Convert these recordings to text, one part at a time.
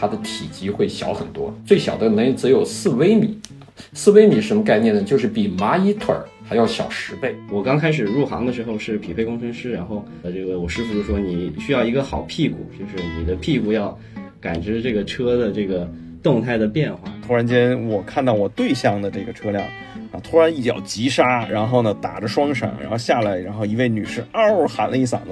它的体积会小很多，最小的能只有四微米。四微米什么概念呢？就是比蚂蚁腿儿还要小十倍。我刚开始入行的时候是匹配工程师，然后呃，这个我师傅就说你需要一个好屁股，就是你的屁股要感知这个车的这个动态的变化。突然间，我看到我对向的这个车辆啊，突然一脚急刹，然后呢打着双闪，然后下来，然后一位女士嗷喊了一嗓子，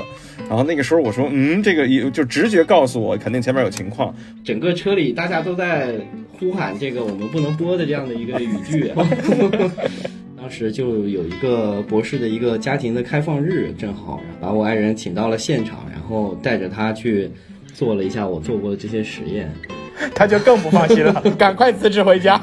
然后那个时候我说，嗯，这个一就直觉告诉我肯定前面有情况。整个车里大家都在呼喊这个我们不能播的这样的一个语句。当时就有一个博士的一个家庭的开放日，正好把我爱人请到了现场，然后带着他去做了一下我做过的这些实验。他就更不放心了，赶快辞职回家。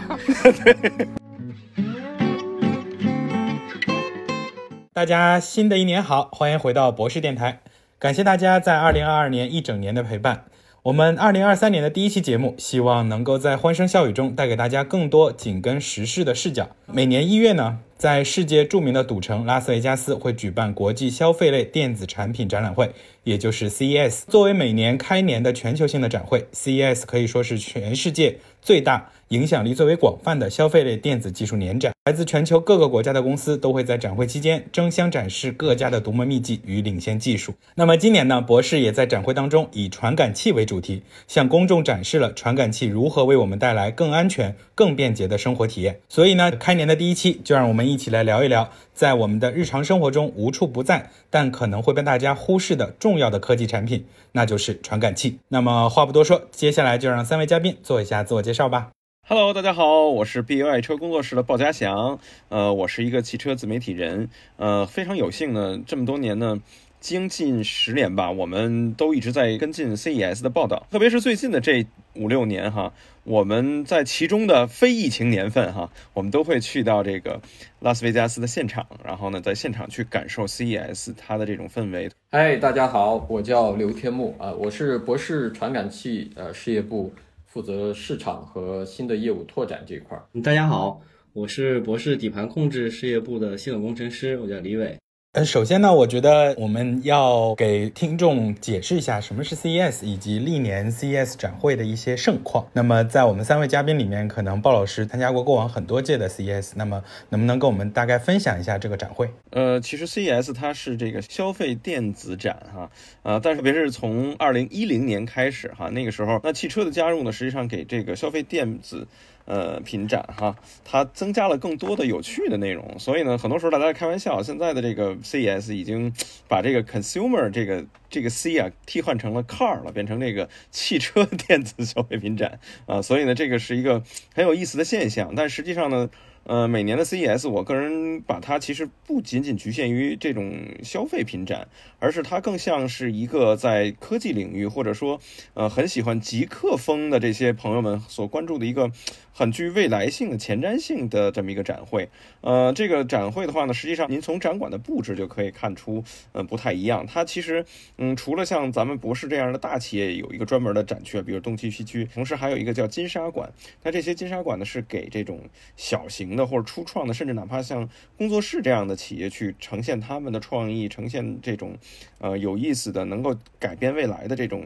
大家新的一年好，欢迎回到博士电台，感谢大家在二零二二年一整年的陪伴。我们二零二三年的第一期节目，希望能够在欢声笑语中带给大家更多紧跟时事的视角。每年一月呢，在世界著名的赌城拉斯维加斯会举办国际消费类电子产品展览会，也就是 CES。作为每年开年的全球性的展会，CES 可以说是全世界最大。影响力最为广泛的消费类电子技术年展，来自全球各个国家的公司都会在展会期间争相展示各家的独门秘技与领先技术。那么今年呢，博士也在展会当中以传感器为主题，向公众展示了传感器如何为我们带来更安全、更便捷的生活体验。所以呢，开年的第一期就让我们一起来聊一聊，在我们的日常生活中无处不在，但可能会被大家忽视的重要的科技产品，那就是传感器。那么话不多说，接下来就让三位嘉宾做一下自我介绍吧。Hello，大家好，我是 B U 爱车工作室的鲍家祥，呃，我是一个汽车自媒体人，呃，非常有幸呢，这么多年呢，将近十年吧，我们都一直在跟进 CES 的报道，特别是最近的这五六年哈，我们在其中的非疫情年份哈，我们都会去到这个拉斯维加斯的现场，然后呢，在现场去感受 CES 它的这种氛围。嗨，大家好，我叫刘天木啊，我是博士传感器呃事业部。负责市场和新的业务拓展这一块。大家好，我是博士底盘控制事业部的系统工程师，我叫李伟。呃，首先呢，我觉得我们要给听众解释一下什么是 CES，以及历年 CES 展会的一些盛况。那么，在我们三位嘉宾里面，可能鲍老师参加过过往很多届的 CES，那么能不能跟我们大概分享一下这个展会？呃，其实 CES 它是这个消费电子展哈，呃，但是特别是从二零一零年开始哈，那个时候那汽车的加入呢，实际上给这个消费电子。呃，品展哈，它增加了更多的有趣的内容，所以呢，很多时候大家开玩笑，现在的这个 CES 已经把这个 consumer 这个这个 C 啊替换成了 car 了，变成这个汽车电子消费品展啊，所以呢，这个是一个很有意思的现象，但实际上呢。呃，每年的 CES，我个人把它其实不仅仅局限于这种消费品展，而是它更像是一个在科技领域或者说呃很喜欢极客风的这些朋友们所关注的一个很具未来性的前瞻性的这么一个展会。呃，这个展会的话呢，实际上您从展馆的布置就可以看出，呃，不太一样。它其实，嗯，除了像咱们博士这样的大企业有一个专门的展区，比如东区、西区，同时还有一个叫金沙馆。那这些金沙馆呢，是给这种小型的或者初创的，甚至哪怕像工作室这样的企业去呈现他们的创意，呈现这种呃有意思的、能够改变未来的这种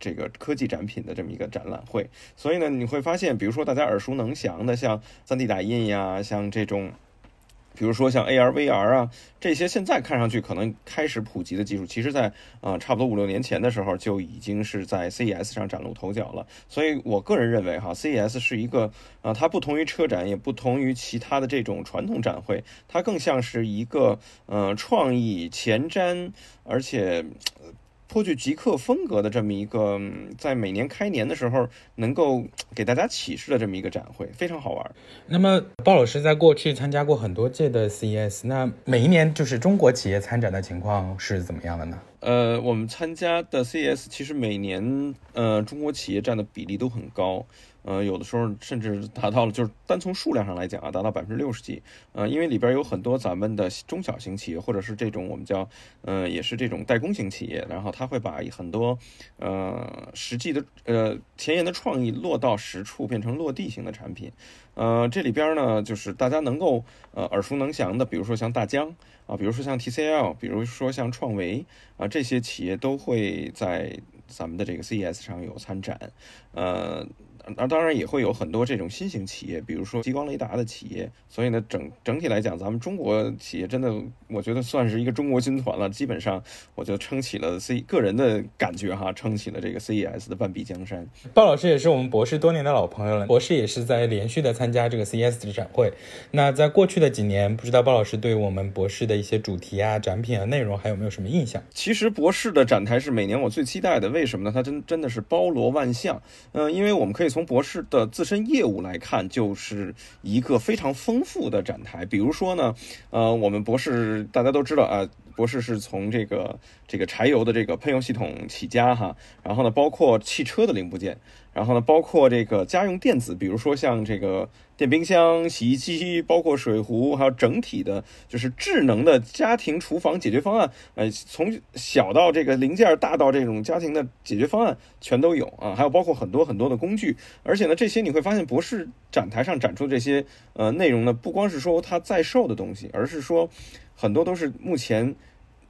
这个科技展品的这么一个展览会。所以呢，你会发现，比如说大家耳熟能详的，像 3D 打印呀，像这种。比如说像 AR、VR 啊，这些现在看上去可能开始普及的技术，其实在啊差不多五六年前的时候就已经是在 CES 上崭露头角了。所以我个人认为哈，CES 是一个啊，它不同于车展，也不同于其他的这种传统展会，它更像是一个呃创意前瞻，而且。颇具极客风格的这么一个，在每年开年的时候能够给大家启示的这么一个展会，非常好玩。那么鲍老师在过去参加过很多届的 CES，那每一年就是中国企业参展的情况是怎么样的呢？呃，我们参加的 CES 其实每年呃中国企业占的比例都很高。呃，有的时候甚至达到了，就是单从数量上来讲啊，达到百分之六十几。呃，因为里边有很多咱们的中小型企业，或者是这种我们叫，呃，也是这种代工型企业，然后他会把很多，呃，实际的，呃，前沿的创意落到实处，变成落地型的产品。呃，这里边呢，就是大家能够呃耳熟能详的，比如说像大疆啊，比如说像 TCL，比如说像创维啊，这些企业都会在咱们的这个 CES 上有参展，呃。那当然也会有很多这种新型企业，比如说激光雷达的企业。所以呢，整整体来讲，咱们中国企业真的，我觉得算是一个中国军团了。基本上，我就撑起了 C 个人的感觉哈，撑起了这个 CES 的半壁江山。鲍老师也是我们博士多年的老朋友了，博士也是在连续的参加这个 CES 的展会。那在过去的几年，不知道鲍老师对我们博士的一些主题啊、展品啊、内容还有没有什么印象？其实博士的展台是每年我最期待的，为什么呢？它真真的是包罗万象。嗯，因为我们可以。从博士的自身业务来看，就是一个非常丰富的展台。比如说呢，呃，我们博士大家都知道啊，博士是从这个这个柴油的这个喷油系统起家哈，然后呢，包括汽车的零部件。然后呢，包括这个家用电子，比如说像这个电冰箱、洗衣机，包括水壶，还有整体的，就是智能的家庭厨房解决方案。呃，从小到这个零件，大到这种家庭的解决方案，全都有啊。还有包括很多很多的工具。而且呢，这些你会发现，博士展台上展出这些呃内容呢，不光是说它在售的东西，而是说很多都是目前。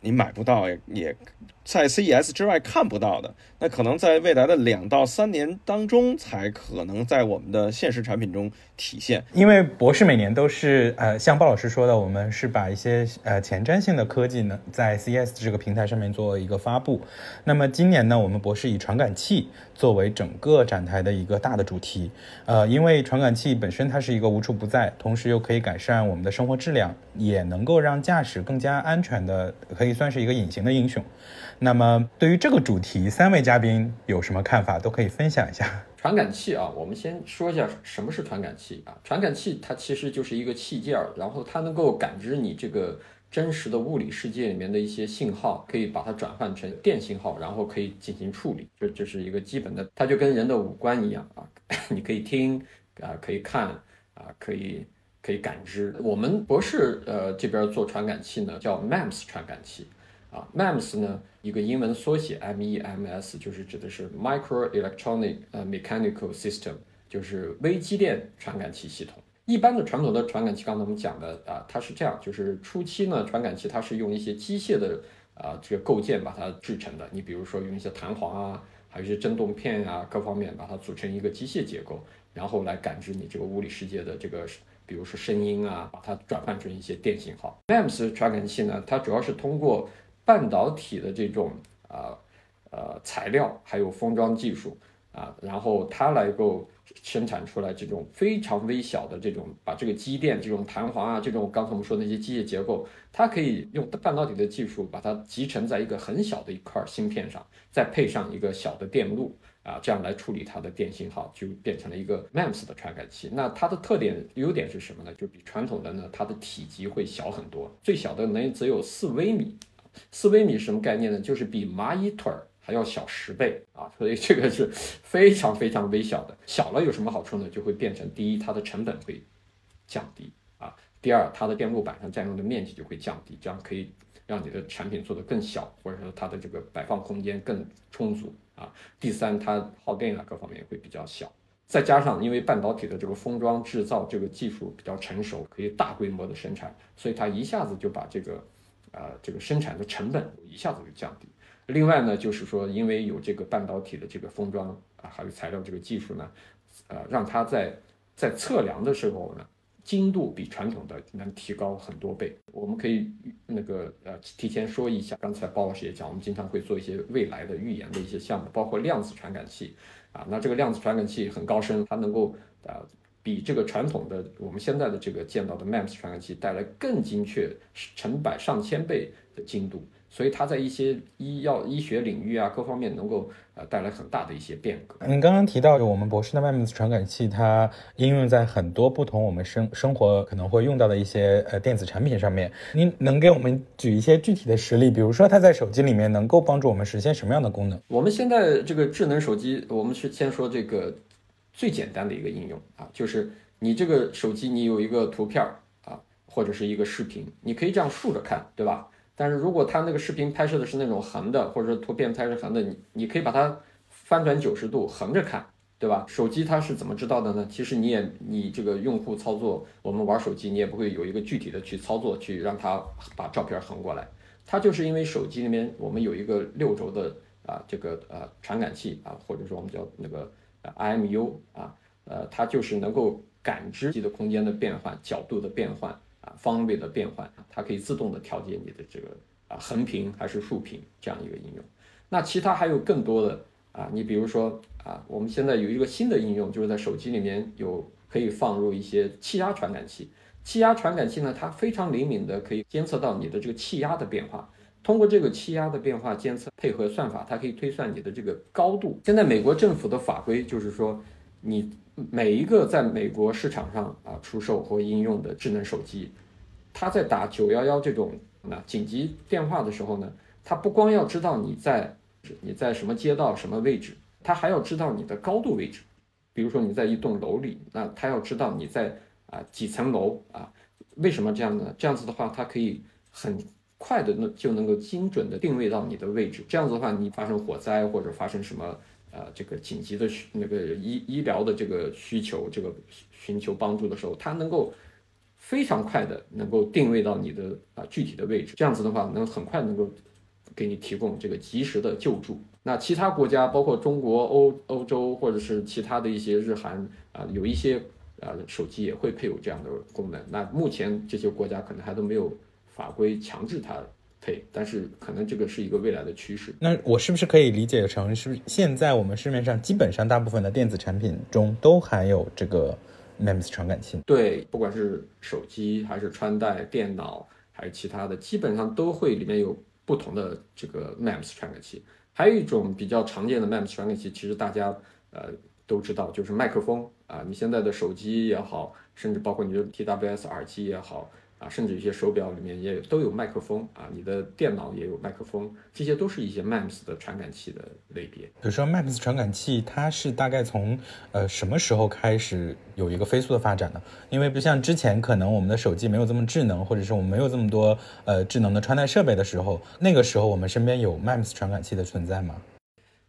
你买不到，也在 CES 之外看不到的，那可能在未来的两到三年当中，才可能在我们的现实产品中体现。因为博士每年都是，呃，像鲍老师说的，我们是把一些呃前瞻性的科技呢，在 CES 这个平台上面做一个发布。那么今年呢，我们博士以传感器作为整个展台的一个大的主题。呃，因为传感器本身它是一个无处不在，同时又可以改善我们的生活质量，也能够让驾驶更加安全的，可以。算是一个隐形的英雄。那么，对于这个主题，三位嘉宾有什么看法，都可以分享一下。传感器啊，我们先说一下什么是传感器啊？传感器它其实就是一个器件儿，然后它能够感知你这个真实的物理世界里面的一些信号，可以把它转换成电信号，然后可以进行处理。这这是一个基本的，它就跟人的五官一样啊，你可以听啊，可以看啊，可以。可以感知。我们博士呃这边做传感器呢，叫 MEMS 传感器啊。MEMS 呢一个英文缩写 MEMS，就是指的是 Micro Electronic 呃 Mechanical System，就是微机电传感器系统。一般的传统的传感器，刚才我们讲的啊，它是这样，就是初期呢传感器它是用一些机械的啊这个构件把它制成的。你比如说用一些弹簧啊，还有一些振动片啊，各方面把它组成一个机械结构，然后来感知你这个物理世界的这个。比如说声音啊，把它转换成一些电信号。MEMS 传感器呢，它主要是通过半导体的这种啊呃材料，还有封装技术啊，然后它来够生产出来这种非常微小的这种，把这个机电、这种弹簧啊，这种刚才我们说那些机械结构，它可以用半导体的技术把它集成在一个很小的一块芯片上，再配上一个小的电路。啊，这样来处理它的电信号，就变成了一个 MEMS 的传感器。那它的特点优点是什么呢？就比传统的呢，它的体积会小很多，最小的能只有四微米。四微米什么概念呢？就是比蚂蚁腿儿还要小十倍啊！所以这个是非常非常微小的。小了有什么好处呢？就会变成第一，它的成本会降低啊；第二，它的电路板上占用的面积就会降低，这样可以让你的产品做得更小，或者说它的这个摆放空间更充足。啊，第三，它耗电啊，各方面也会比较小。再加上，因为半导体的这个封装制造这个技术比较成熟，可以大规模的生产，所以它一下子就把这个，呃，这个生产的成本一下子就降低。另外呢，就是说，因为有这个半导体的这个封装啊，还有材料这个技术呢，呃，让它在在测量的时候呢。精度比传统的能提高很多倍。我们可以那个呃提前说一下，刚才包老师也讲，我们经常会做一些未来的预言的一些项目，包括量子传感器啊。那这个量子传感器很高深，它能够呃比这个传统的我们现在的这个见到的 MEMS 传感器带来更精确成百上千倍的精度。所以它在一些医药医学领域啊，各方面能够呃带来很大的一些变革。您刚刚提到我们博士的 MEMS 传感器，它应用在很多不同我们生生活可能会用到的一些呃电子产品上面。您能给我们举一些具体的实例？比如说它在手机里面能够帮助我们实现什么样的功能？我们现在这个智能手机，我们是先说这个最简单的一个应用啊，就是你这个手机你有一个图片啊，或者是一个视频，你可以这样竖着看，对吧？但是如果它那个视频拍摄的是那种横的，或者说图片拍摄横的，你你可以把它翻转九十度横着看，对吧？手机它是怎么知道的呢？其实你也你这个用户操作，我们玩手机你也不会有一个具体的去操作去让它把照片横过来，它就是因为手机里面我们有一个六轴的啊这个呃传感器啊，或者说我们叫那个 IMU 啊，呃，它就是能够感知你的空间的变换、角度的变换啊、方位的变换，它可以自动的调节你的这个啊横屏还是竖屏这样一个应用。那其他还有更多的啊，你比如说啊，我们现在有一个新的应用，就是在手机里面有可以放入一些气压传感器。气压传感器呢，它非常灵敏的可以监测到你的这个气压的变化。通过这个气压的变化监测，配合算法，它可以推算你的这个高度。现在美国政府的法规就是说，你每一个在美国市场上啊出售或应用的智能手机，它在打九幺幺这种那紧急电话的时候呢，它不光要知道你在你在什么街道什么位置，它还要知道你的高度位置。比如说你在一栋楼里，那它要知道你在啊几层楼啊？为什么这样呢？这样子的话，它可以很。快的那就能够精准的定位到你的位置，这样子的话，你发生火灾或者发生什么呃这个紧急的需那个医医疗的这个需求，这个寻求帮助的时候，它能够非常快的能够定位到你的啊具体的位置，这样子的话，能很快能够给你提供这个及时的救助。那其他国家，包括中国、欧欧洲或者是其他的一些日韩啊，有一些啊手机也会配有这样的功能。那目前这些国家可能还都没有。法规强制它配，但是可能这个是一个未来的趋势。那我是不是可以理解成，是不是现在我们市面上基本上大部分的电子产品中都含有这个 MEMS 传感器？对，不管是手机还是穿戴、电脑还是其他的，基本上都会里面有不同的这个 MEMS 传感器。还有一种比较常见的 MEMS 传感器，其实大家呃都知道，就是麦克风啊。你现在的手机也好，甚至包括你的 TWS 耳机也好。啊，甚至一些手表里面也都有麦克风啊，你的电脑也有麦克风，这些都是一些 MEMS 的传感器的类别。比如说 MEMS 传感器，它是大概从呃什么时候开始有一个飞速的发展呢？因为不像之前可能我们的手机没有这么智能，或者是我们没有这么多呃智能的穿戴设备的时候，那个时候我们身边有 MEMS 传感器的存在吗？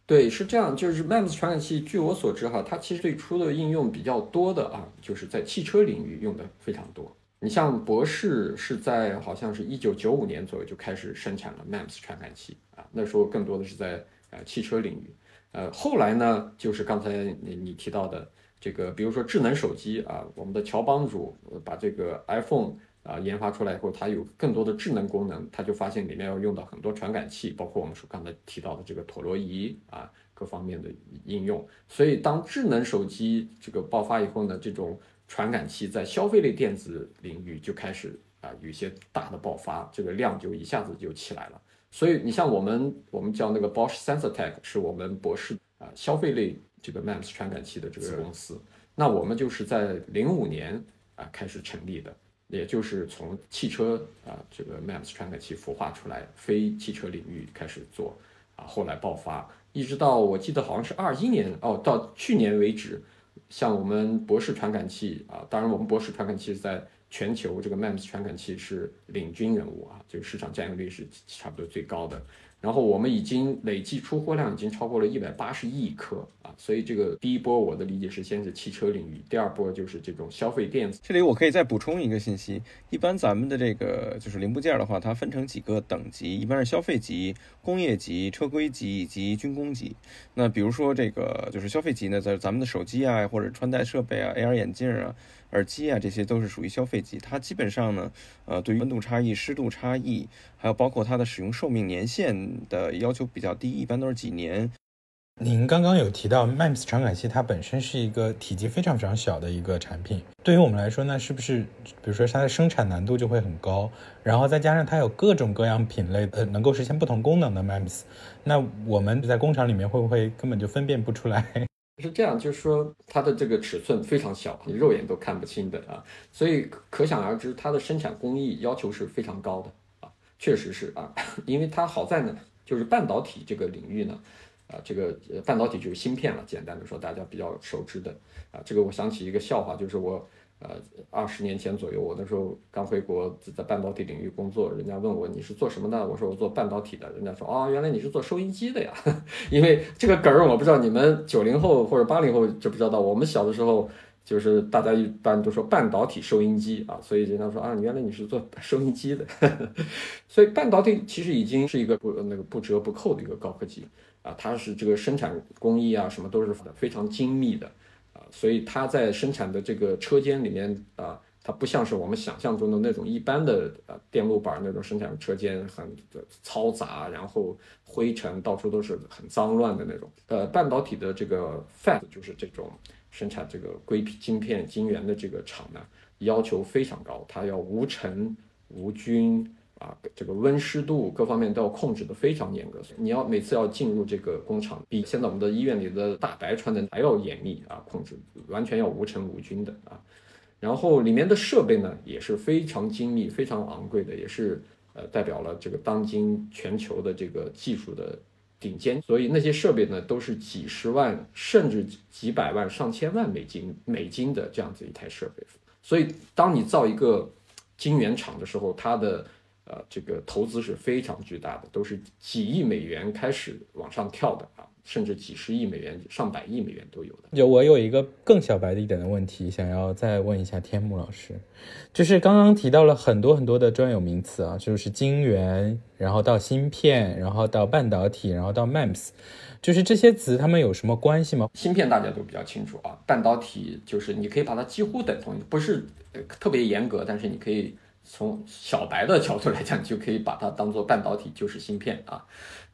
对，是这样，就是 MEMS 传感器，据我所知哈，它其实最初的应用比较多的啊，就是在汽车领域用的非常多。你像博士是在好像是一九九五年左右就开始生产了 MEMS 传感器啊，那时候更多的是在呃汽车领域，呃后来呢就是刚才你你提到的这个，比如说智能手机啊，我们的乔帮主把这个 iPhone 啊研发出来以后，它有更多的智能功能，他就发现里面要用到很多传感器，包括我们说刚才提到的这个陀螺仪啊各方面的应用，所以当智能手机这个爆发以后呢，这种传感器在消费类电子领域就开始啊有一些大的爆发，这个量就一下子就起来了。所以你像我们我们叫那个 Bosch Sensortech 是我们博士啊消费类这个 MEMS 传感器的这个公司，那我们就是在零五年啊开始成立的，也就是从汽车啊这个 MEMS 传感器孵化出来，非汽车领域开始做啊，后来爆发，一直到我记得好像是二一年哦，到去年为止。像我们博士传感器啊，当然我们博士传感器在全球这个 MEMS 传感器是领军人物啊，就市场占有率是差不多最高的。然后我们已经累计出货量已经超过了一百八十亿颗啊，所以这个第一波我的理解是先是汽车领域，第二波就是这种消费电子。这里我可以再补充一个信息，一般咱们的这个就是零部件的话，它分成几个等级，一般是消费级、工业级、车规级以及军工级。那比如说这个就是消费级呢，在咱们的手机啊，或者穿戴设备啊、AR 眼镜啊。耳机啊，这些都是属于消费级，它基本上呢，呃，对于温度差异、湿度差异，还有包括它的使用寿命年限的要求比较低，一般都是几年。您刚刚有提到 MEMS 传感器，它本身是一个体积非常非常小的一个产品，对于我们来说呢，是不是，比如说它的生产难度就会很高，然后再加上它有各种各样品类的能够实现不同功能的 MEMS，那我们在工厂里面会不会根本就分辨不出来？是这样，就是说它的这个尺寸非常小，你肉眼都看不清的啊，所以可想而知，它的生产工艺要求是非常高的啊，确实是啊，因为它好在呢，就是半导体这个领域呢，啊，这个半导体就是芯片了，简单的说，大家比较熟知的这个我想起一个笑话，就是我。呃，二十年前左右，我那时候刚回国，在半导体领域工作，人家问我你是做什么的？我说我做半导体的。人家说哦，原来你是做收音机的呀。因为这个梗儿，我不知道你们九零后或者八零后知不知道。我们小的时候，就是大家一般都说半导体收音机啊，所以人家说啊，原来你是做收音机的，所以半导体其实已经是一个不那个不折不扣的一个高科技啊，它是这个生产工艺啊什么都是非常精密的，所以它在生产的这个车间里面啊。它不像是我们想象中的那种一般的呃电路板那种生产车间很嘈杂，然后灰尘到处都是很脏乱的那种。呃，半导体的这个 Fab 就是这种生产这个硅片晶片晶圆的这个厂呢，要求非常高，它要无尘无菌啊，这个温湿度各方面都要控制的非常严格。你要每次要进入这个工厂，比现在我们的医院里的大白穿的还要严密啊，控制完全要无尘无菌的啊。然后里面的设备呢也是非常精密、非常昂贵的，也是呃代表了这个当今全球的这个技术的顶尖。所以那些设备呢都是几十万甚至几百万、上千万美金美金的这样子一台设备。所以当你造一个晶圆厂的时候，它的呃这个投资是非常巨大的，都是几亿美元开始往上跳的啊。甚至几十亿美元、上百亿美元都有的。有我有一个更小白的一点的问题，想要再问一下天幕老师，就是刚刚提到了很多很多的专有名词啊，就是晶圆，然后到芯片，然后到半导体，然后到 MEMS，就是这些词它们有什么关系吗？芯片大家都比较清楚啊，半导体就是你可以把它几乎等同，不是特别严格，但是你可以从小白的角度来讲，就可以把它当做半导体就是芯片啊，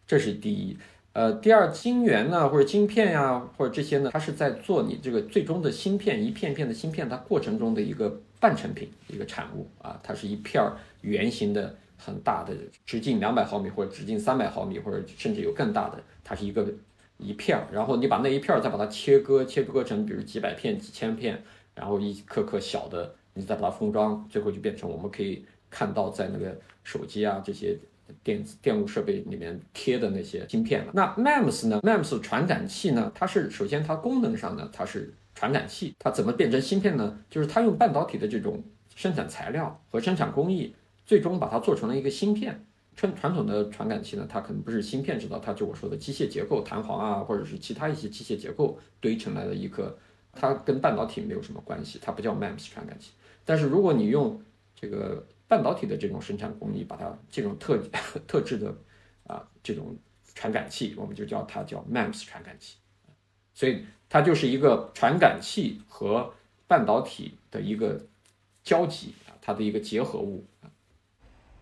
这是第一。呃，第二晶圆呢，或者晶片呀，或者这些呢，它是在做你这个最终的芯片，一片片的芯片，它过程中的一个半成品，一个产物啊，它是一片圆形的很大的，直径两百毫米或者直径三百毫米，或者甚至有更大的，它是一个一片儿，然后你把那一片儿再把它切割，切割成比如几百片、几千片，然后一颗颗小的，你再把它封装，最后就变成我们可以看到在那个手机啊这些。电子电路设备里面贴的那些芯片了。那 MEMS 呢？MEMS 传感器呢？它是首先它功能上呢，它是传感器。它怎么变成芯片呢？就是它用半导体的这种生产材料和生产工艺，最终把它做成了一个芯片。传传统的传感器呢，它可能不是芯片制造，它就我说的机械结构、弹簧啊，或者是其他一些机械结构堆成来的一颗，它跟半导体没有什么关系，它不叫 MEMS 传感器。但是如果你用这个半导体的这种生产工艺，把它这种特特制的啊这种传感器，我们就叫它叫 MAMS 传感器，所以它就是一个传感器和半导体的一个交集啊，它的一个结合物。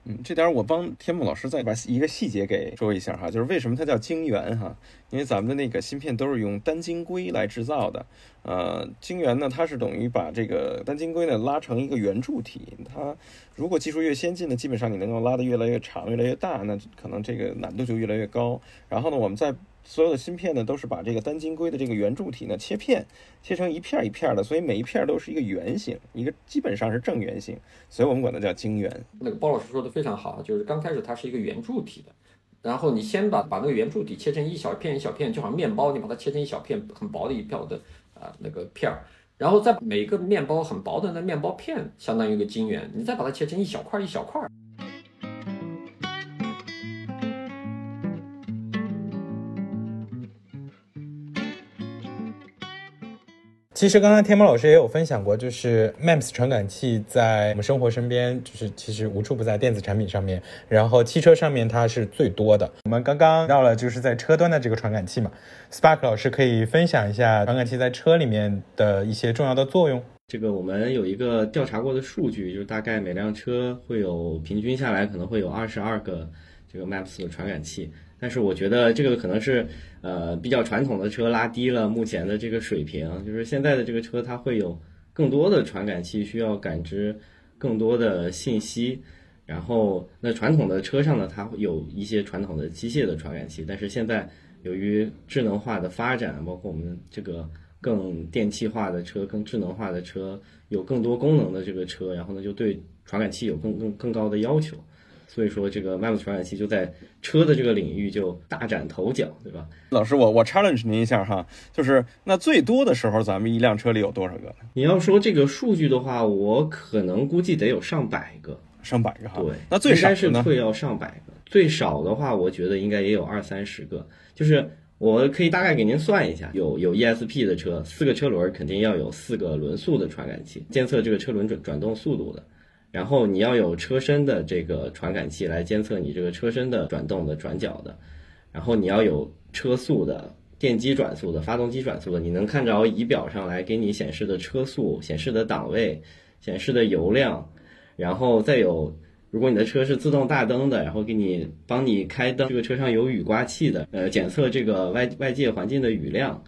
嗯，这点我帮天木老师再把一个细节给说一下哈，就是为什么它叫晶圆哈？因为咱们的那个芯片都是用单晶硅来制造的，呃，晶圆呢，它是等于把这个单晶硅呢拉成一个圆柱体，它如果技术越先进呢，基本上你能够拉得越来越长、越来越大，那可能这个难度就越来越高。然后呢，我们在所有的芯片呢，都是把这个单晶硅的这个圆柱体呢切片，切成一片一片的，所以每一片都是一个圆形，一个基本上是正圆形，所以我们管它叫晶圆。那个包老师说的非常好，就是刚开始它是一个圆柱体的，然后你先把把那个圆柱体切成一小片一小片，就好像面包，你把它切成一小片很薄的一片的啊那个片儿，然后在每个面包很薄的那面包片相当于一个晶圆，你再把它切成一小块一小块。其实刚刚天猫老师也有分享过，就是 MEMS 传感器在我们生活身边，就是其实无处不在电子产品上面，然后汽车上面它是最多的。我们刚刚到了就是在车端的这个传感器嘛，Spark 老师可以分享一下传感器在车里面的一些重要的作用。这个我们有一个调查过的数据，就是大概每辆车会有平均下来可能会有二十二个这个 MEMS 传感器。但是我觉得这个可能是，呃，比较传统的车拉低了目前的这个水平。就是现在的这个车，它会有更多的传感器需要感知更多的信息。然后，那传统的车上呢，它会有一些传统的机械的传感器。但是现在由于智能化的发展，包括我们这个更电气化的车、更智能化的车，有更多功能的这个车，然后呢，就对传感器有更更更高的要求。所以说，这个 MEMS 传感器就在车的这个领域就大展头角，对吧？老师，我我 challenge 您一下哈，就是那最多的时候，咱们一辆车里有多少个呢？你要说这个数据的话，我可能估计得有上百个，上百个哈。对，那最少是会要上百个，最少的话，我觉得应该也有二三十个。就是我可以大概给您算一下，有有 ESP 的车，四个车轮肯定要有四个轮速的传感器，监测这个车轮转转动速度的。然后你要有车身的这个传感器来监测你这个车身的转动的转角的。然后你要有车速的、电机转速的、发动机转速的，你能看着仪表上来给你显示的车速、显示的档位、显示的油量，然后再有。如果你的车是自动大灯的，然后给你帮你开灯，这个车上有雨刮器的，呃，检测这个外外界环境的雨量，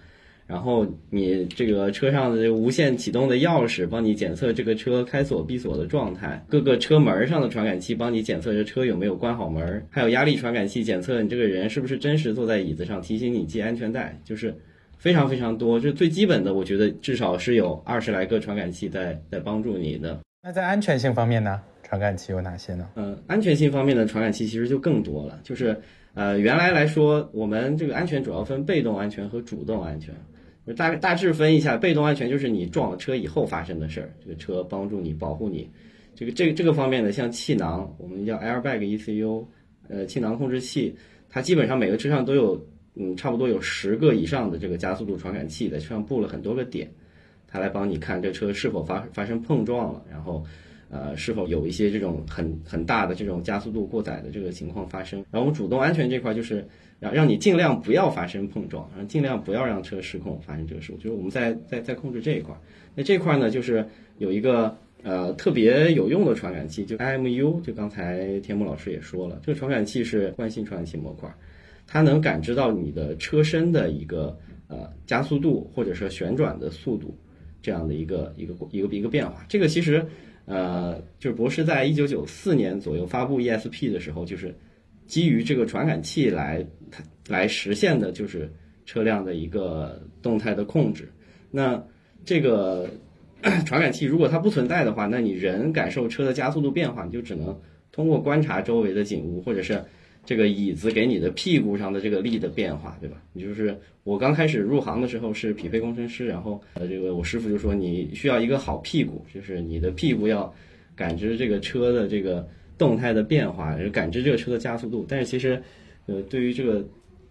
然后你这个车上的无线启动的钥匙帮你检测这个车开锁闭锁的状态，各个车门上的传感器帮你检测这车有没有关好门，还有压力传感器检测你这个人是不是真实坐在椅子上，提醒你系安全带，就是非常非常多，这最基本的，我觉得至少是有二十来个传感器在在帮助你的。那在安全性方面呢？传感器有哪些呢？嗯，安全性方面的传感器其实就更多了。就是，呃，原来来说，我们这个安全主要分被动安全和主动安全。大大致分一下，被动安全就是你撞了车以后发生的事儿，这个车帮助你保护你。这个这个这个方面的，像气囊，我们叫 airbag ECU，呃，气囊控制器，它基本上每个车上都有，嗯，差不多有十个以上的这个加速度传感器，在车上布了很多个点，它来帮你看这车是否发发生碰撞了，然后。呃，是否有一些这种很很大的这种加速度过载的这个情况发生？然后我们主动安全这块就是让让你尽量不要发生碰撞，然后尽量不要让车失控发生这个事故，就是我们在在在控制这一块。那这块呢，就是有一个呃特别有用的传感器，就 IMU，就刚才天幕老师也说了，这个传感器是惯性传感器模块，它能感知到你的车身的一个呃加速度或者说旋转的速度这样的一个一个一个一个变化。这个其实。呃，就是博士在一九九四年左右发布 ESP 的时候，就是基于这个传感器来来实现的，就是车辆的一个动态的控制。那这个 传感器如果它不存在的话，那你人感受车的加速度变化，你就只能通过观察周围的景物，或者是。这个椅子给你的屁股上的这个力的变化，对吧？你就是我刚开始入行的时候是匹配工程师，然后呃，这个我师傅就说你需要一个好屁股，就是你的屁股要感知这个车的这个动态的变化，感知这个车的加速度。但是其实，呃，对于这个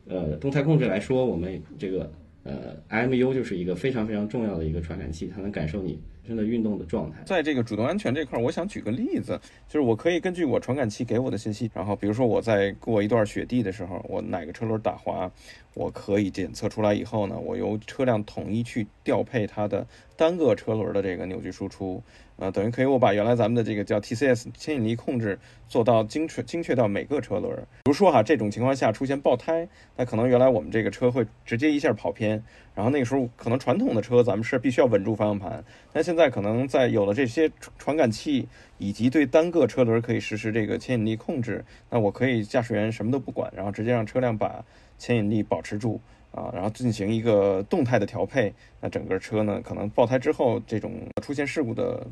呃动态控制来说，我们这个呃 IMU 就是一个非常非常重要的一个传感器，它能感受你。真的运动的状态，在这个主动安全这块，我想举个例子，就是我可以根据我传感器给我的信息，然后比如说我在过一段雪地的时候，我哪个车轮打滑，我可以检测出来以后呢，我由车辆统一去调配它的单个车轮的这个扭矩输出。呃，等于可以我把原来咱们的这个叫 TCS 牵引力控制做到精确精确到每个车轮。比如说哈，这种情况下出现爆胎，那可能原来我们这个车会直接一下跑偏，然后那个时候可能传统的车咱们是必须要稳住方向盘，但现在可能在有了这些传感器以及对单个车轮可以实施这个牵引力控制，那我可以驾驶员什么都不管，然后直接让车辆把牵引力保持住。啊，然后进行一个动态的调配，那整个车呢，可能爆胎之后，这种出现事故的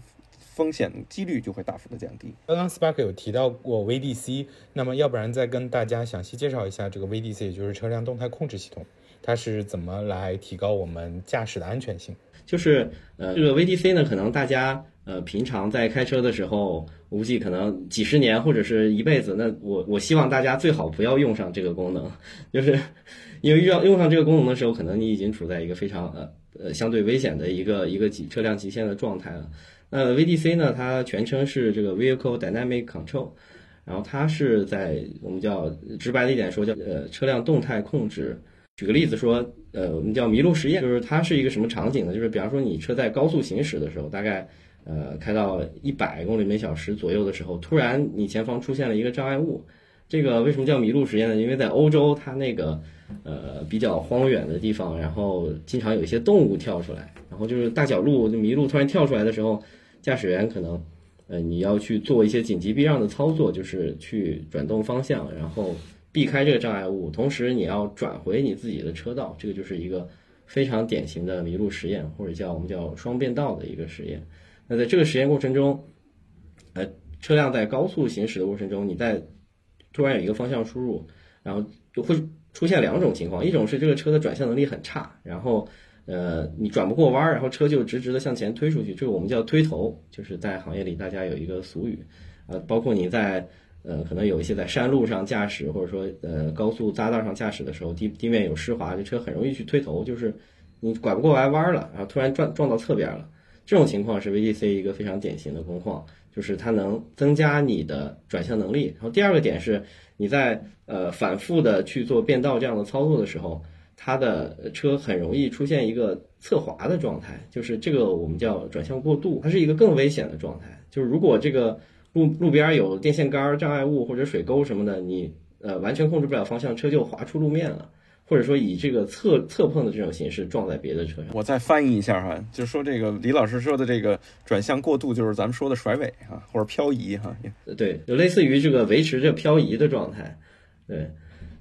风险几率就会大幅的降低。刚刚 Spark 有提到过 VDC，那么要不然再跟大家详细介绍一下这个 VDC，也就是车辆动态控制系统，它是怎么来提高我们驾驶的安全性？就是呃，这个 VDC 呢，可能大家呃平常在开车的时候，估计可能几十年或者是一辈子，那我我希望大家最好不要用上这个功能，就是。因为遇到用上这个功能的时候，可能你已经处在一个非常呃呃相对危险的一个一个极车辆极限的状态了。那 VDC 呢，它全称是这个 Vehicle Dynamic Control，然后它是在我们叫直白的一点说叫呃车辆动态控制。举个例子说，呃我们叫麋鹿实验，就是它是一个什么场景呢？就是比方说你车在高速行驶的时候，大概呃开到一百公里每小时左右的时候，突然你前方出现了一个障碍物。这个为什么叫麋鹿实验呢？因为在欧洲，它那个呃比较荒远的地方，然后经常有一些动物跳出来，然后就是大角鹿，麋鹿突然跳出来的时候，驾驶员可能呃你要去做一些紧急避让的操作，就是去转动方向，然后避开这个障碍物，同时你要转回你自己的车道，这个就是一个非常典型的麋鹿实验，或者叫我们叫双变道的一个实验。那在这个实验过程中，呃，车辆在高速行驶的过程中，你在突然有一个方向输入，然后就会出现两种情况，一种是这个车的转向能力很差，然后呃你转不过弯儿，然后车就直直的向前推出去，这个我们叫推头，就是在行业里大家有一个俗语，呃，包括你在呃，可能有一些在山路上驾驶，或者说呃高速匝道上驾驶的时候，地地面有湿滑，这车很容易去推头，就是你拐不过来弯儿了，然后突然撞撞到侧边了。这种情况是 VDC 一个非常典型的工况，就是它能增加你的转向能力。然后第二个点是，你在呃反复的去做变道这样的操作的时候，它的车很容易出现一个侧滑的状态，就是这个我们叫转向过度，它是一个更危险的状态。就是如果这个路路边有电线杆、障碍物或者水沟什么的，你呃完全控制不了方向，车就滑出路面了。或者说以这个侧侧碰的这种形式撞在别的车上。我再翻译一下哈，就是说这个李老师说的这个转向过度，就是咱们说的甩尾哈，或者漂移哈。对，就类似于这个维持着漂移的状态。对，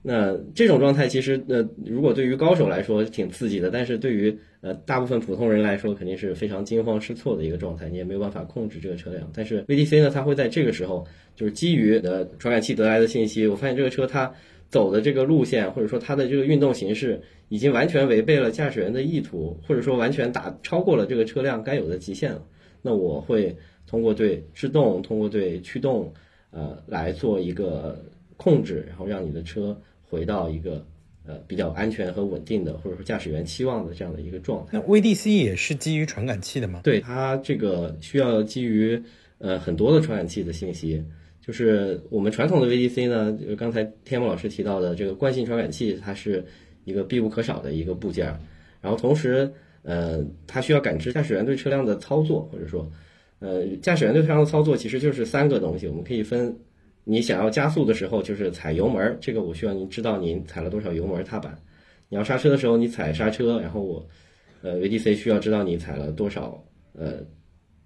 那这种状态其实呃，如果对于高手来说挺刺激的，但是对于呃大部分普通人来说，肯定是非常惊慌失措的一个状态，你也没有办法控制这个车辆。但是 VDC 呢，它会在这个时候，就是基于呃传感器得来的信息，我发现这个车它。走的这个路线，或者说它的这个运动形式，已经完全违背了驾驶员的意图，或者说完全打超过了这个车辆该有的极限了。那我会通过对制动，通过对驱动，呃，来做一个控制，然后让你的车回到一个呃比较安全和稳定的，或者说驾驶员期望的这样的一个状态。那 VDC 也是基于传感器的吗？对，它这个需要基于呃很多的传感器的信息。就是我们传统的 VDC 呢，就刚才天梦老师提到的这个惯性传感器，它是一个必不可少的一个部件。然后同时，呃，它需要感知驾驶员对车辆的操作，或者说，呃，驾驶员对车辆的操作其实就是三个东西。我们可以分，你想要加速的时候，就是踩油门，这个我需要您知道您踩了多少油门踏板；你要刹车的时候，你踩刹车，然后我，呃，VDC 需要知道你踩了多少，呃，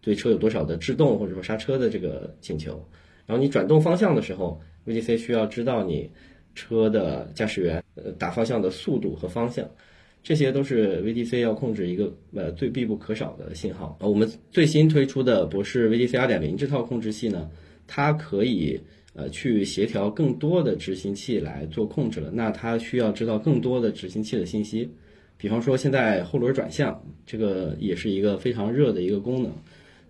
对车有多少的制动或者说刹车的这个请求。然后你转动方向的时候，VDC 需要知道你车的驾驶员呃打方向的速度和方向，这些都是 VDC 要控制一个呃最必不可少的信号。呃，我们最新推出的博士 VDC 2.0这套控制器呢，它可以呃去协调更多的执行器来做控制了。那它需要知道更多的执行器的信息，比方说现在后轮转向，这个也是一个非常热的一个功能。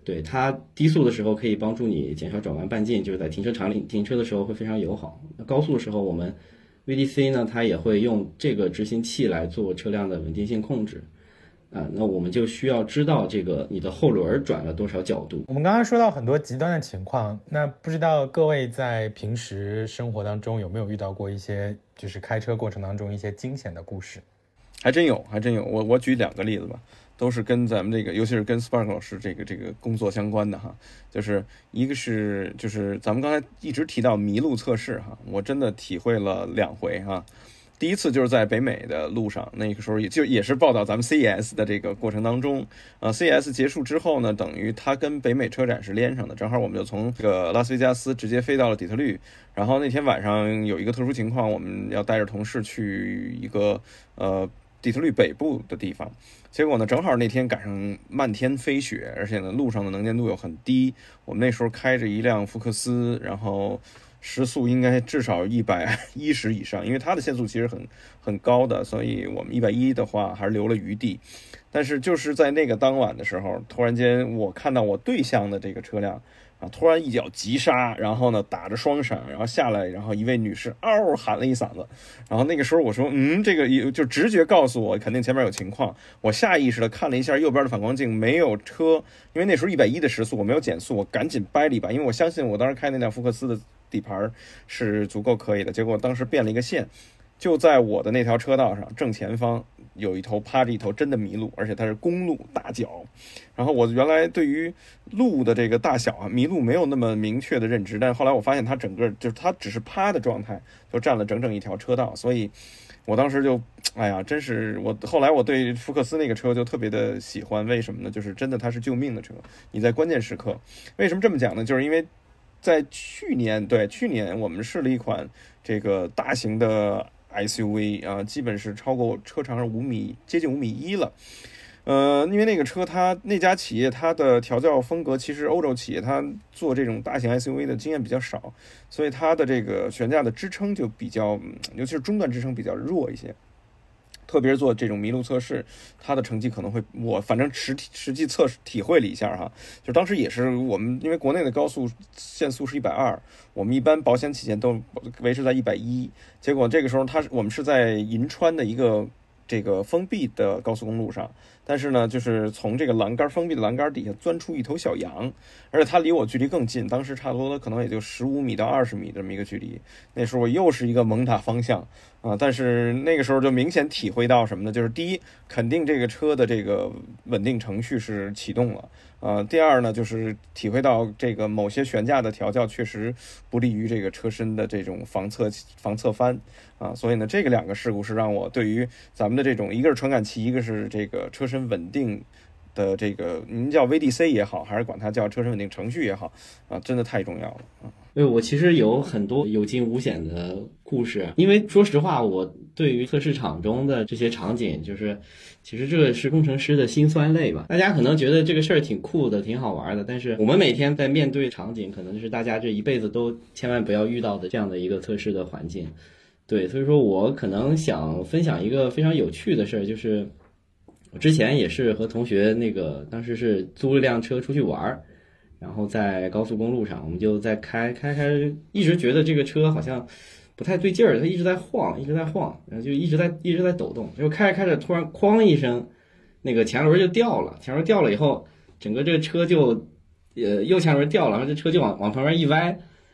对它低速的时候可以帮助你减少转弯半径，就是在停车场里停车的时候会非常友好。高速的时候，我们 VDC 呢，它也会用这个执行器来做车辆的稳定性控制。啊，那我们就需要知道这个你的后轮转了多少角度。我们刚刚说到很多极端的情况，那不知道各位在平时生活当中有没有遇到过一些，就是开车过程当中一些惊险的故事？还真有，还真有。我我举两个例子吧。都是跟咱们这个，尤其是跟 Spark 老师这个这个工作相关的哈，就是一个是就是咱们刚才一直提到麋鹿测试哈，我真的体会了两回哈。第一次就是在北美的路上，那个时候也就也是报道咱们 CES 的这个过程当中，呃，CES 结束之后呢，等于它跟北美车展是连上的，正好我们就从这个拉斯维加斯直接飞到了底特律，然后那天晚上有一个特殊情况，我们要带着同事去一个呃。底特律北部的地方，结果呢，正好那天赶上漫天飞雪，而且呢，路上的能见度又很低。我们那时候开着一辆福克斯，然后时速应该至少一百一十以上，因为它的限速其实很很高的，所以我们一百一的话还是留了余地。但是就是在那个当晚的时候，突然间我看到我对向的这个车辆。啊！突然一脚急刹，然后呢打着双闪，然后下来，然后一位女士嗷喊了一嗓子，然后那个时候我说，嗯，这个就直觉告诉我肯定前面有情况。我下意识的看了一下右边的反光镜，没有车，因为那时候一百一的时速，我没有减速，我赶紧掰了一把，因为我相信我当时开那辆福克斯的底盘是足够可以的。结果当时变了一个线，就在我的那条车道上正前方。有一头趴着一头真的麋鹿，而且它是公鹿大角。然后我原来对于鹿的这个大小啊，麋鹿没有那么明确的认知，但是后来我发现它整个就是它只是趴的状态，就占了整整一条车道。所以我当时就，哎呀，真是我后来我对福克斯那个车就特别的喜欢，为什么呢？就是真的它是救命的车。你在关键时刻，为什么这么讲呢？就是因为在去年，对去年我们试了一款这个大型的。SUV 啊，基本是超过车长是五米，接近五米一了。呃，因为那个车，它那家企业它的调教风格，其实欧洲企业它做这种大型 SUV 的经验比较少，所以它的这个悬架的支撑就比较，尤其是中段支撑比较弱一些。特别是做这种麋鹿测试，他的成绩可能会，我反正实体实际测试体会了一下哈，就当时也是我们因为国内的高速限速是一百二，我们一般保险起见都维持在一百一，结果这个时候它我们是在银川的一个这个封闭的高速公路上。但是呢，就是从这个栏杆封闭的栏杆底下钻出一头小羊，而且它离我距离更近，当时差不多可能也就十五米到二十米这么一个距离。那时候我又是一个猛打方向啊，但是那个时候就明显体会到什么呢？就是第一，肯定这个车的这个稳定程序是启动了。呃，第二呢，就是体会到这个某些悬架的调教确实不利于这个车身的这种防侧防侧翻啊，所以呢，这个两个事故是让我对于咱们的这种一个是传感器，一个是这个车身稳定的这个您叫 VDC 也好，还是管它叫车身稳定程序也好啊，真的太重要了啊。对，我其实有很多有惊无险的故事，因为说实话，我对于测试场中的这些场景，就是其实这个是工程师的辛酸泪吧。大家可能觉得这个事儿挺酷的，挺好玩的，但是我们每天在面对场景，可能就是大家这一辈子都千万不要遇到的这样的一个测试的环境。对，所以说我可能想分享一个非常有趣的事儿，就是我之前也是和同学那个当时是租了辆车出去玩儿。然后在高速公路上，我们就在开开开，一直觉得这个车好像不太对劲儿，它一直在晃，一直在晃，然后就一直在一直在抖动。就开着开着，突然哐一声，那个前轮就掉了。前轮掉了以后，整个这个车就呃右前轮掉了，然后这车就往往旁边一歪。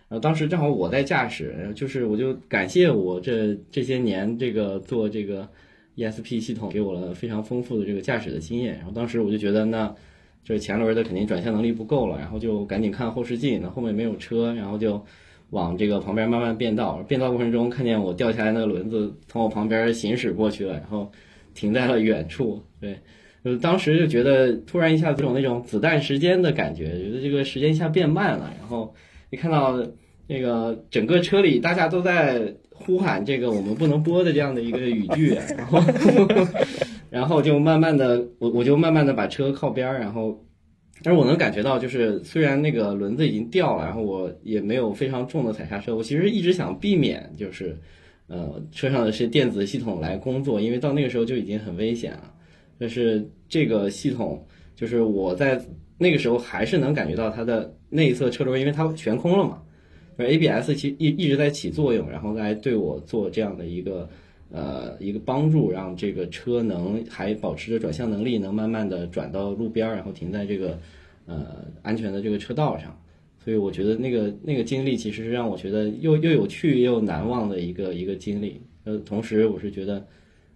然后当时正好我在驾驶，就是我就感谢我这这些年这个做这个 ESP 系统给我了非常丰富的这个驾驶的经验。然后当时我就觉得那。就是前轮的肯定转向能力不够了，然后就赶紧看后视镜，那后面没有车，然后就往这个旁边慢慢变道。变道过程中看见我掉下来那个轮子从我旁边行驶过去了，然后停在了远处。对，就当时就觉得突然一下子有那种子弹时间的感觉，觉得这个时间一下变慢了。然后一看到那个整个车里大家都在呼喊这个我们不能播的这样的一个语句，然后。然后就慢慢的，我我就慢慢的把车靠边儿，然后，但是我能感觉到，就是虽然那个轮子已经掉了，然后我也没有非常重的踩刹车，我其实一直想避免，就是，呃，车上的些电子系统来工作，因为到那个时候就已经很危险了。但是这个系统，就是我在那个时候还是能感觉到它的内侧车轮，因为它悬空了嘛，而 ABS 其一一直在起作用，然后来对我做这样的一个。呃，一个帮助让这个车能还保持着转向能力，能慢慢的转到路边儿，然后停在这个呃安全的这个车道上。所以我觉得那个那个经历其实是让我觉得又又有趣又难忘的一个一个经历。呃，同时我是觉得，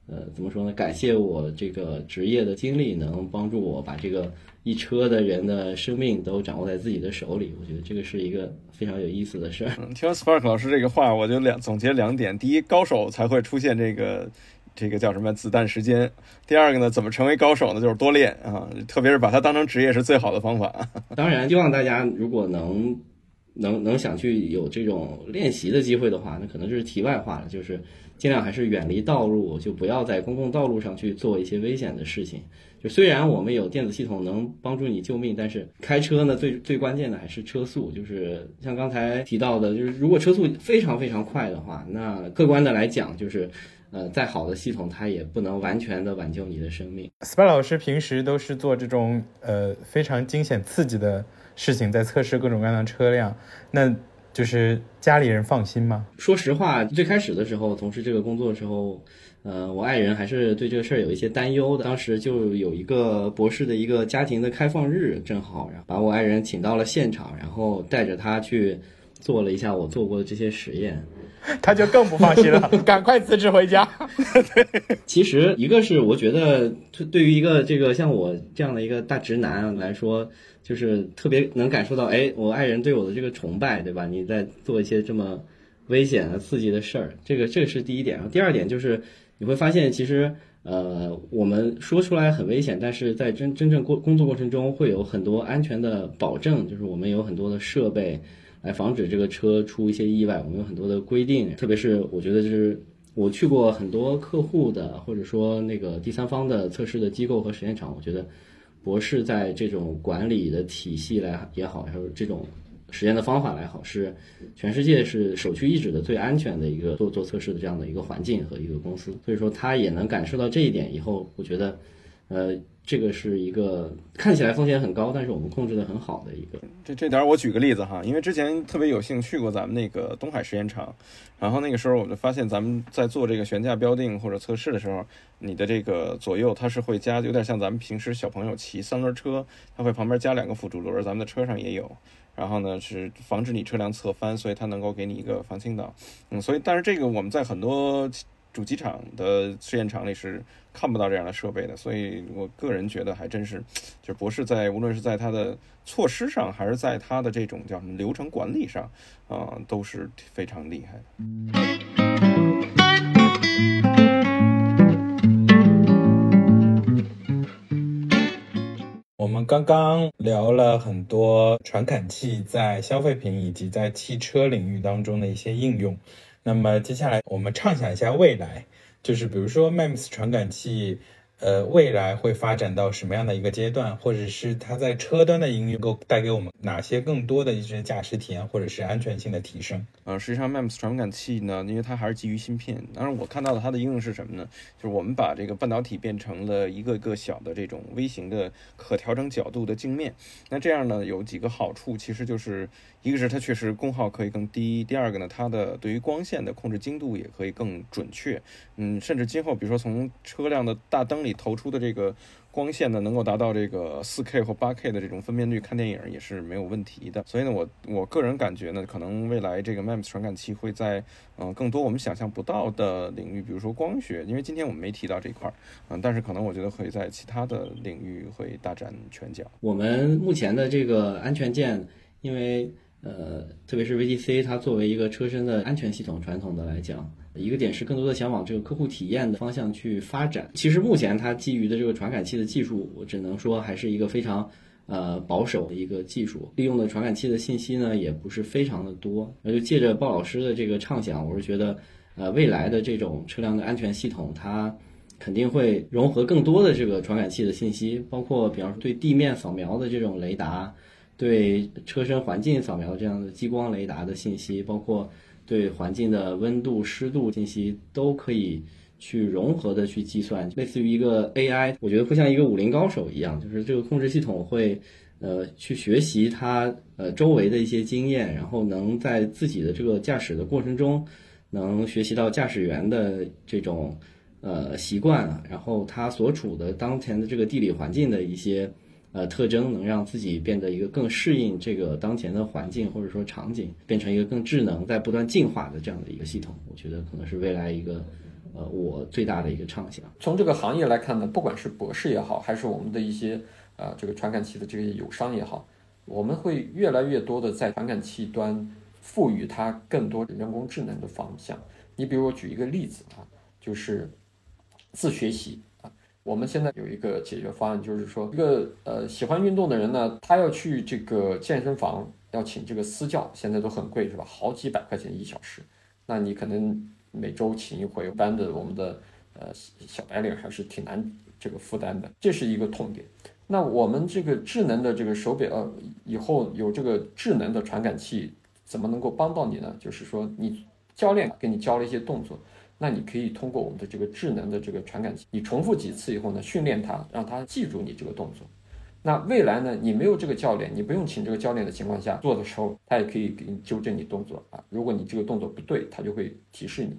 呃，怎么说呢？感谢我这个职业的经历，能帮助我把这个。一车的人的生命都掌握在自己的手里，我觉得这个是一个非常有意思的事儿。听完 Spark 老师这个话，我就两总结两点：第一，高手才会出现这个这个叫什么子弹时间；第二个呢，怎么成为高手呢？就是多练啊，特别是把它当成职业是最好的方法。当然，希望大家如果能能能想去有这种练习的机会的话，那可能就是题外话了，就是尽量还是远离道路，就不要在公共道路上去做一些危险的事情。就虽然我们有电子系统能帮助你救命，但是开车呢，最最关键的还是车速。就是像刚才提到的，就是如果车速非常非常快的话，那客观的来讲，就是呃，再好的系统它也不能完全的挽救你的生命。Spa 老师平时都是做这种呃非常惊险刺激的事情，在测试各种各样的车辆，那就是家里人放心吗？说实话，最开始的时候从事这个工作的时候。呃，我爱人还是对这个事儿有一些担忧的。当时就有一个博士的一个家庭的开放日，正好，然后把我爱人请到了现场，然后带着他去做了一下我做过的这些实验，他就更不放心了，赶快辞职回家。其实，一个是我觉得，对于一个这个像我这样的一个大直男来说，就是特别能感受到，哎，我爱人对我的这个崇拜，对吧？你在做一些这么危险的、刺激的事儿，这个这个是第一点。然后第二点就是。你会发现，其实，呃，我们说出来很危险，但是在真真正过工作过程中，会有很多安全的保证，就是我们有很多的设备来防止这个车出一些意外，我们有很多的规定，特别是我觉得就是我去过很多客户的或者说那个第三方的测试的机构和实验场，我觉得博士在这种管理的体系来也好，还有这种实验的方法来好，是全世界是首屈一指的最安全的一个做做测试的这样的一个环境和一个公司。所以说，他也能感受到这一点以后，我觉得，呃。这个是一个看起来风险很高，但是我们控制的很好的一个。这这点我举个例子哈，因为之前特别有幸去过咱们那个东海实验场，然后那个时候我就发现咱们在做这个悬架标定或者测试的时候，你的这个左右它是会加，有点像咱们平时小朋友骑三轮车，它会旁边加两个辅助轮，咱们的车上也有。然后呢是防止你车辆侧翻，所以它能够给你一个防倾倒。嗯，所以但是这个我们在很多。主机厂的试验场里是看不到这样的设备的，所以我个人觉得还真是，就是博士在无论是在他的措施上，还是在他的这种叫什么流程管理上，啊，都是非常厉害的。我们刚刚聊了很多传感器在消费品以及在汽车领域当中的一些应用。那么接下来我们畅想一下未来，就是比如说 MEMS 传感器。呃，未来会发展到什么样的一个阶段，或者是它在车端的应用，够带给我们哪些更多的一些驾驶体验，或者是安全性的提升？呃，实际上 MEMS 传感器呢，因为它还是基于芯片，当然我看到的它的应用是什么呢？就是我们把这个半导体变成了一个一个小的这种微型的可调整角度的镜面。那这样呢，有几个好处，其实就是一个是它确实功耗可以更低，第二个呢，它的对于光线的控制精度也可以更准确。嗯，甚至今后比如说从车辆的大灯里。投出的这个光线呢，能够达到这个四 K 或八 K 的这种分辨率，看电影也是没有问题的。所以呢，我我个人感觉呢，可能未来这个 MEMS 传感器会在嗯更多我们想象不到的领域，比如说光学，因为今天我们没提到这一块儿，嗯，但是可能我觉得会在其他的领域会大展拳脚。我们目前的这个安全键，因为呃，特别是 VDC，它作为一个车身的安全系统，传统的来讲。一个点是更多的想往这个客户体验的方向去发展。其实目前它基于的这个传感器的技术，我只能说还是一个非常呃保守的一个技术，利用的传感器的信息呢也不是非常的多。那就借着鲍老师的这个畅想，我是觉得呃未来的这种车辆的安全系统，它肯定会融合更多的这个传感器的信息，包括比方说对地面扫描的这种雷达，对车身环境扫描这样的激光雷达的信息，包括。对环境的温度、湿度信息都可以去融合的去计算，类似于一个 AI，我觉得会像一个武林高手一样，就是这个控制系统会呃去学习它呃周围的一些经验，然后能在自己的这个驾驶的过程中能学习到驾驶员的这种呃习惯，然后他所处的当前的这个地理环境的一些。呃，特征能让自己变得一个更适应这个当前的环境或者说场景，变成一个更智能、在不断进化的这样的一个系统，我觉得可能是未来一个，呃，我最大的一个畅想。从这个行业来看呢，不管是博士也好，还是我们的一些呃这个传感器的这个友商也好，我们会越来越多的在传感器端赋予它更多人工智能的方向。你比如我举一个例子啊，就是自学习。我们现在有一个解决方案，就是说，一个呃喜欢运动的人呢，他要去这个健身房，要请这个私教，现在都很贵，是吧？好几百块钱一小时，那你可能每周请一回，般的我们的呃小白领还是挺难这个负担的，这是一个痛点。那我们这个智能的这个手表，呃，以后有这个智能的传感器，怎么能够帮到你呢？就是说，你教练给你教了一些动作。那你可以通过我们的这个智能的这个传感器，你重复几次以后呢，训练它，让它记住你这个动作。那未来呢，你没有这个教练，你不用请这个教练的情况下做的时候，它也可以给你纠正你动作啊。如果你这个动作不对，它就会提示你。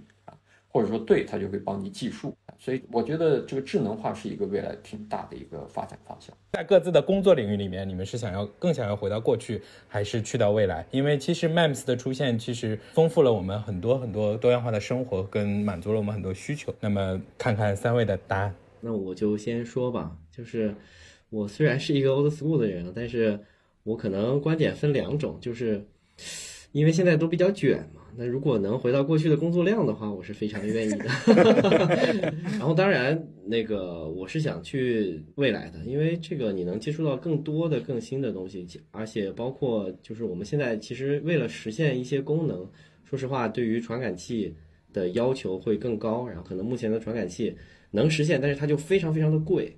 或者说对，它就会帮你计数，所以我觉得这个智能化是一个未来挺大的一个发展方向。在各自的工作领域里面，你们是想要更想要回到过去，还是去到未来？因为其实 MEMS 的出现，其实丰富了我们很多很多多样化的生活，跟满足了我们很多需求。那么看看三位的答案。那我就先说吧，就是我虽然是一个 old school 的人，但是我可能观点分两种，就是因为现在都比较卷嘛。那如果能回到过去的工作量的话，我是非常愿意的。然后当然，那个我是想去未来的，因为这个你能接触到更多的、更新的东西，而且包括就是我们现在其实为了实现一些功能，说实话，对于传感器的要求会更高。然后可能目前的传感器能实现，但是它就非常非常的贵，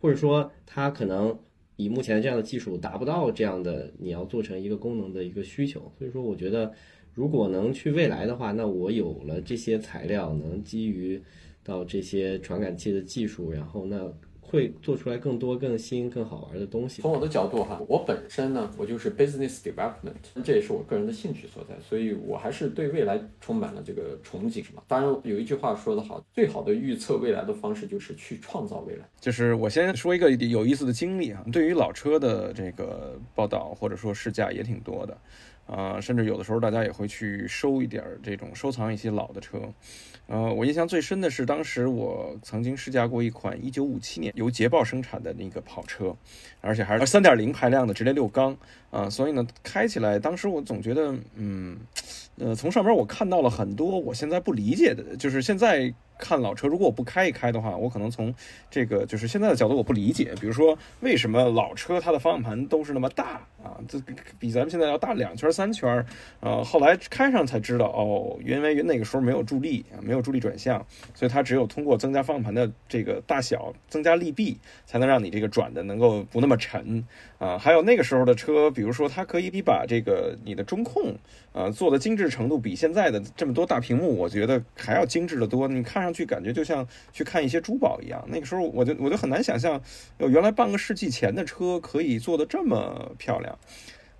或者说它可能以目前这样的技术达不到这样的你要做成一个功能的一个需求。所以说，我觉得如果能去未来的话，那我有了这些材料，能基于到这些传感器的技术，然后那。会做出来更多、更新、更好玩的东西。从我的角度哈，我本身呢，我就是 business development，这也是我个人的兴趣所在，所以我还是对未来充满了这个憧憬嘛。当然，有一句话说得好，最好的预测未来的方式就是去创造未来。就是我先说一个有意思的经历啊，对于老车的这个报道或者说试驾也挺多的，啊，甚至有的时候大家也会去收一点这种收藏一些老的车。呃，我印象最深的是，当时我曾经试驾过一款1957年由捷豹生产的那个跑车，而且还是3.0排量的直列六缸啊，所以呢，开起来，当时我总觉得，嗯，呃，从上边我看到了很多我现在不理解的，就是现在。看老车，如果我不开一开的话，我可能从这个就是现在的角度我不理解。比如说，为什么老车它的方向盘都是那么大啊？这比咱们现在要大两圈三圈。呃，后来开上才知道，哦，因为那个时候没有助力，没有助力转向，所以它只有通过增加方向盘的这个大小，增加力臂，才能让你这个转的能够不那么沉啊。还有那个时候的车，比如说它可以比把这个你的中控啊做的精致程度，比现在的这么多大屏幕，我觉得还要精致的多。你看。上去感觉就像去看一些珠宝一样。那个时候，我就我就很难想象，原来半个世纪前的车可以做的这么漂亮。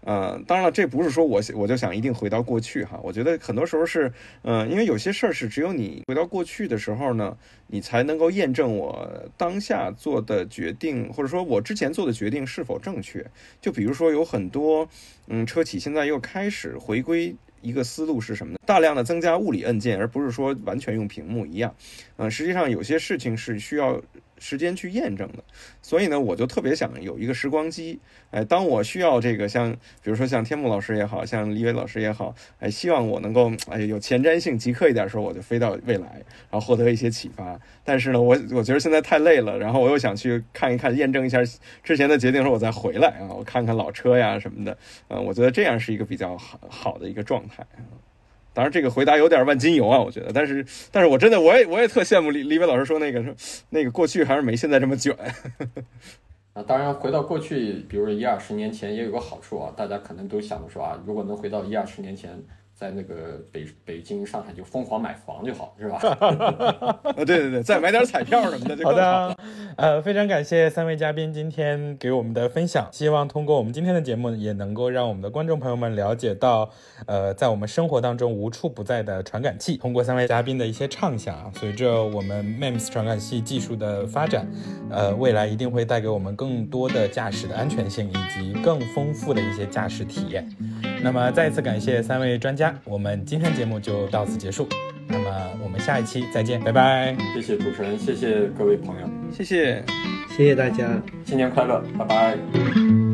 呃，当然了，这不是说我我就想一定回到过去哈。我觉得很多时候是，嗯，因为有些事儿是只有你回到过去的时候呢，你才能够验证我当下做的决定，或者说我之前做的决定是否正确。就比如说，有很多嗯车企现在又开始回归。一个思路是什么呢？大量的增加物理按键，而不是说完全用屏幕一样。嗯，实际上有些事情是需要。时间去验证的，所以呢，我就特别想有一个时光机，哎，当我需要这个，像比如说像天幕老师也好像李伟老师也好，哎，希望我能够哎有前瞻性、即刻一点的时候，我就飞到未来，然后获得一些启发。但是呢，我我觉得现在太累了，然后我又想去看一看、验证一下之前的决定，说我再回来啊，我看看老车呀什么的，嗯，我觉得这样是一个比较好好的一个状态。当然，这个回答有点万金油啊，我觉得。但是，但是我真的，我也我也特羡慕李李伟老师说那个说那个过去还是没现在这么卷。啊，当然回到过去，比如说一二十年前，也有个好处啊，大家可能都想着说啊，如果能回到一二十年前。在那个北北京、上海就疯狂买房就好，是吧？对对对，再买点彩票什么的就好的。呃，非常感谢三位嘉宾今天给我们的分享，希望通过我们今天的节目，也能够让我们的观众朋友们了解到，呃，在我们生活当中无处不在的传感器。通过三位嘉宾的一些畅想啊，随着我们 MEMS 传感器技术的发展，呃，未来一定会带给我们更多的驾驶的安全性，以及更丰富的一些驾驶体验。那么，再一次感谢三位专家。我们今天节目就到此结束，那么我们下一期再见，拜拜！谢谢主持人，谢谢各位朋友，谢谢，谢谢大家，新年快乐，拜拜。